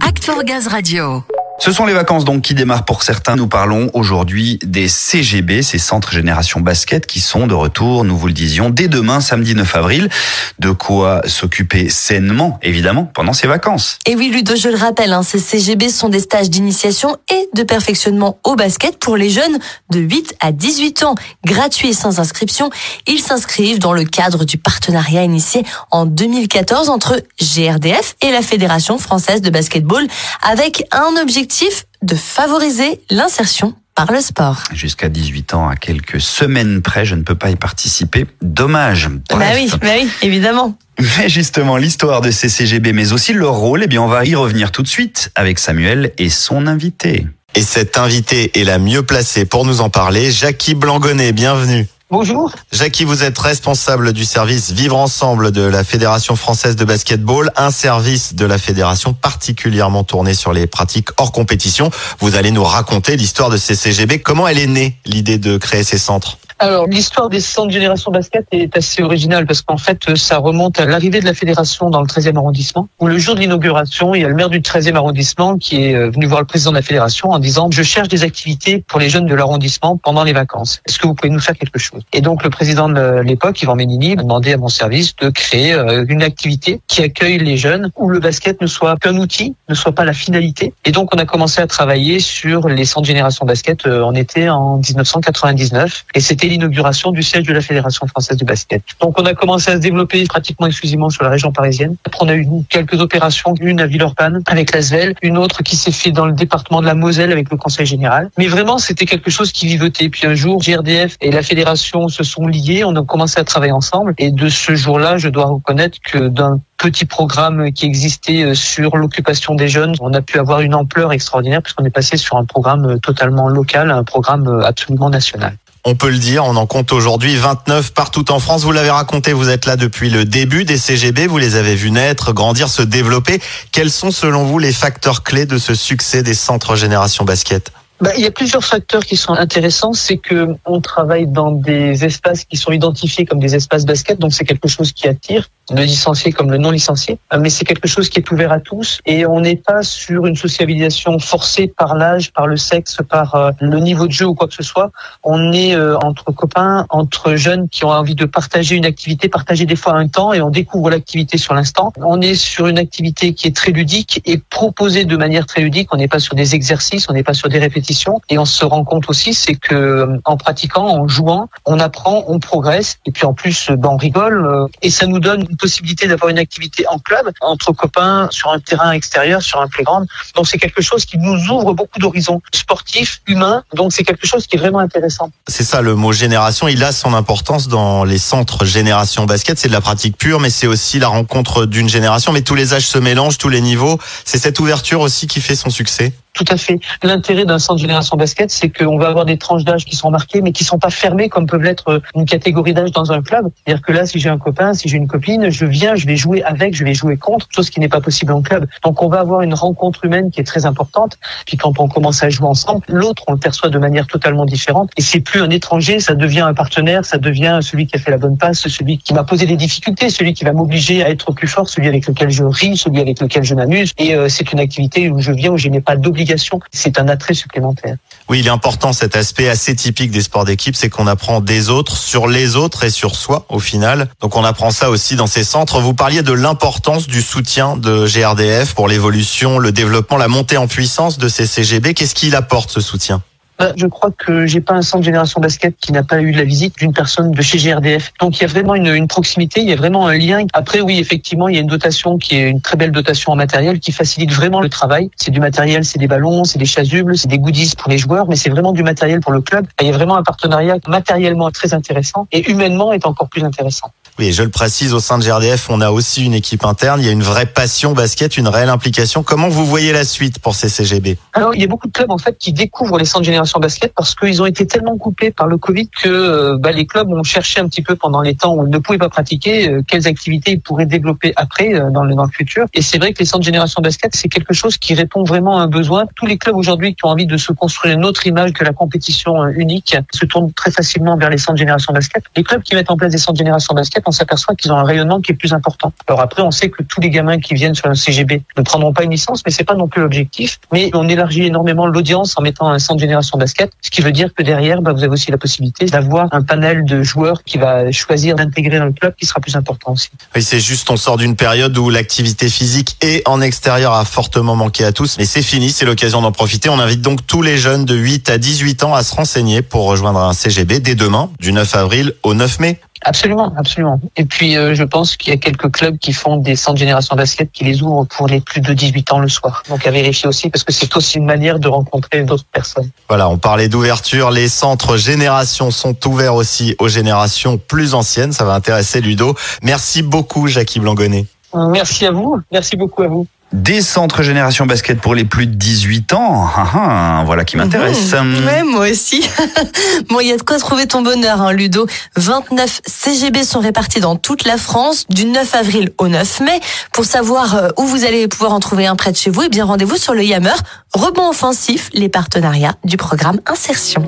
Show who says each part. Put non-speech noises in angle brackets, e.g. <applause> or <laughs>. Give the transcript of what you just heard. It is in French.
Speaker 1: Act for Gaz Radio.
Speaker 2: Ce sont les vacances donc qui démarrent pour certains. Nous parlons aujourd'hui des CGB, ces centres génération basket qui sont de retour, nous vous le disions, dès demain, samedi 9 avril. De quoi s'occuper sainement, évidemment, pendant ces vacances.
Speaker 3: Et oui, Ludo, je le rappelle, hein, ces CGB sont des stages d'initiation et de perfectionnement au basket pour les jeunes de 8 à 18 ans, gratuits et sans inscription. Ils s'inscrivent dans le cadre du partenariat initié en 2014 entre GRDF et la Fédération française de basketball avec un objectif de favoriser l'insertion par le sport.
Speaker 2: Jusqu'à 18 ans, à quelques semaines près, je ne peux pas y participer. Dommage.
Speaker 3: Bah oui, bah oui, évidemment.
Speaker 2: Mais justement, l'histoire de ces CGB, mais aussi leur rôle, eh bien, on va y revenir tout de suite avec Samuel et son invité.
Speaker 4: Et cette invitée est la mieux placée pour nous en parler, Jackie Blangonnet. Bienvenue.
Speaker 5: Bonjour.
Speaker 4: Jackie, vous êtes responsable du service Vivre Ensemble de la Fédération française de basketball, un service de la fédération particulièrement tourné sur les pratiques hors compétition. Vous allez nous raconter l'histoire de ces CGB. Comment elle est née, l'idée de créer ces centres?
Speaker 5: Alors, l'histoire des centres Génération Basket est assez originale parce qu'en fait, ça remonte à l'arrivée de la fédération dans le 13e arrondissement, où le jour de l'inauguration, il y a le maire du 13e arrondissement qui est euh, venu voir le président de la fédération en disant « Je cherche des activités pour les jeunes de l'arrondissement pendant les vacances. Est-ce que vous pouvez nous faire quelque chose ?» Et donc, le président de l'époque, Yvan Ménini, m'a demandé à mon service de créer euh, une activité qui accueille les jeunes, où le basket ne soit qu'un outil, ne soit pas la finalité. Et donc, on a commencé à travailler sur les centres Génération Basket euh, en été en 1999. Et c'était l'inauguration du siège de la Fédération française de basket. Donc on a commencé à se développer pratiquement exclusivement sur la région parisienne. Après on a eu quelques opérations, une à Villeurbanne avec l'Asvel, une autre qui s'est faite dans le département de la Moselle avec le Conseil général. Mais vraiment c'était quelque chose qui vivotait. Puis un jour, GRDF et la Fédération se sont liés, on a commencé à travailler ensemble. Et de ce jour-là, je dois reconnaître que d'un petit programme qui existait euh, sur l'occupation des jeunes, on a pu avoir une ampleur extraordinaire puisqu'on est passé sur un programme euh, totalement local, un programme euh, absolument national
Speaker 4: on peut le dire, on en compte aujourd'hui 29 partout en France. Vous l'avez raconté, vous êtes là depuis le début des CGB, vous les avez vus naître, grandir, se développer. Quels sont selon vous les facteurs clés de ce succès des centres Génération Basket?
Speaker 5: Bah, il y a plusieurs facteurs qui sont intéressants. C'est que on travaille dans des espaces qui sont identifiés comme des espaces basket, donc c'est quelque chose qui attire le licencié comme le non licencié. Euh, mais c'est quelque chose qui est ouvert à tous et on n'est pas sur une sociabilisation forcée par l'âge, par le sexe, par euh, le niveau de jeu ou quoi que ce soit. On est euh, entre copains, entre jeunes qui ont envie de partager une activité, partager des fois un temps et on découvre l'activité sur l'instant. On est sur une activité qui est très ludique et proposée de manière très ludique. On n'est pas sur des exercices, on n'est pas sur des répétitions et on se rend compte aussi, c'est que euh, en pratiquant, en jouant, on apprend, on progresse. Et puis en plus, ben, on rigole. Euh, et ça nous donne une possibilité d'avoir une activité en club, entre copains, sur un terrain extérieur, sur un playground. Donc c'est quelque chose qui nous ouvre beaucoup d'horizons sportifs, humains. Donc c'est quelque chose qui est vraiment intéressant.
Speaker 4: C'est ça, le mot génération, il a son importance dans les centres génération basket. C'est de la pratique pure, mais c'est aussi la rencontre d'une génération. Mais tous les âges se mélangent, tous les niveaux. C'est cette ouverture aussi qui fait son succès.
Speaker 5: Tout à fait. L'intérêt d'un centre génération basket, c'est qu'on va avoir des tranches d'âge qui sont marquées, mais qui sont pas fermées comme peuvent l'être une catégorie d'âge dans un club. C'est-à-dire que là, si j'ai un copain, si j'ai une copine, je viens, je vais jouer avec, je vais jouer contre, chose qui n'est pas possible en club. Donc on va avoir une rencontre humaine qui est très importante. Puis quand on commence à jouer ensemble, l'autre, on le perçoit de manière totalement différente. Et c'est plus un étranger, ça devient un partenaire, ça devient celui qui a fait la bonne passe, celui qui m'a posé des difficultés, celui qui va m'obliger à être plus fort, celui avec lequel je ris, celui avec lequel je m'amuse. Et euh, c'est une activité où je viens, où je n'ai pas d'obligation. C'est un attrait supplémentaire.
Speaker 4: Oui, il est important cet aspect assez typique des sports d'équipe, c'est qu'on apprend des autres sur les autres et sur soi au final. Donc on apprend ça aussi dans ces centres. Vous parliez de l'importance du soutien de GRDF pour l'évolution, le développement, la montée en puissance de ces CGB. Qu'est-ce qu'il apporte ce soutien?
Speaker 5: Je crois que j'ai pas un centre génération basket qui n'a pas eu la visite d'une personne de chez GRDF. Donc il y a vraiment une, une, proximité, il y a vraiment un lien. Après oui, effectivement, il y a une dotation qui est une très belle dotation en matériel qui facilite vraiment le travail. C'est du matériel, c'est des ballons, c'est des chasubles, c'est des goodies pour les joueurs, mais c'est vraiment du matériel pour le club. Il y a vraiment un partenariat matériellement très intéressant et humainement est encore plus intéressant.
Speaker 4: Oui, je le précise, au sein de GRDF, on a aussi une équipe interne. Il y a une vraie passion basket, une réelle implication. Comment vous voyez la suite pour ces CGB
Speaker 5: Alors, il y a beaucoup de clubs en fait qui découvrent les centres de génération basket parce qu'ils ont été tellement coupés par le Covid que euh, bah, les clubs ont cherché un petit peu pendant les temps où ils ne pouvaient pas pratiquer euh, quelles activités ils pourraient développer après euh, dans, le, dans le futur. Et c'est vrai que les centres de génération basket, c'est quelque chose qui répond vraiment à un besoin. Tous les clubs aujourd'hui qui ont envie de se construire une autre image que la compétition unique se tournent très facilement vers les centres de génération basket. Les clubs qui mettent en place des centres de génération basket on s'aperçoit qu'ils ont un rayonnement qui est plus important. Alors après, on sait que tous les gamins qui viennent sur un CGB ne prendront pas une licence, mais c'est pas non plus l'objectif. Mais on élargit énormément l'audience en mettant un centre de génération basket, ce qui veut dire que derrière, bah, vous avez aussi la possibilité d'avoir un panel de joueurs qui va choisir d'intégrer dans le club qui sera plus important aussi.
Speaker 4: Oui, c'est juste, on sort d'une période où l'activité physique et en extérieur a fortement manqué à tous, mais c'est fini, c'est l'occasion d'en profiter. On invite donc tous les jeunes de 8 à 18 ans à se renseigner pour rejoindre un CGB dès demain, du 9 avril au 9 mai.
Speaker 5: Absolument, absolument. Et puis, euh, je pense qu'il y a quelques clubs qui font des centres génération basket qui les ouvrent pour les plus de 18 ans le soir. Donc, à vérifier aussi, parce que c'est aussi une manière de rencontrer d'autres personnes.
Speaker 4: Voilà, on parlait d'ouverture. Les centres génération sont ouverts aussi aux générations plus anciennes. Ça va intéresser Ludo. Merci beaucoup, Jackie Blangonnet.
Speaker 5: Merci à vous. Merci beaucoup à vous.
Speaker 2: Des centres génération basket pour les plus de 18 ans. Ah, ah, voilà qui m'intéresse.
Speaker 3: Mmh. Ouais, moi aussi. <laughs> bon, il y a de quoi trouver ton bonheur, hein, Ludo. 29 CGB sont répartis dans toute la France du 9 avril au 9 mai. Pour savoir euh, où vous allez pouvoir en trouver un près de chez vous, eh bien rendez-vous sur le Yammer. Rebond offensif, les partenariats du programme Insertion.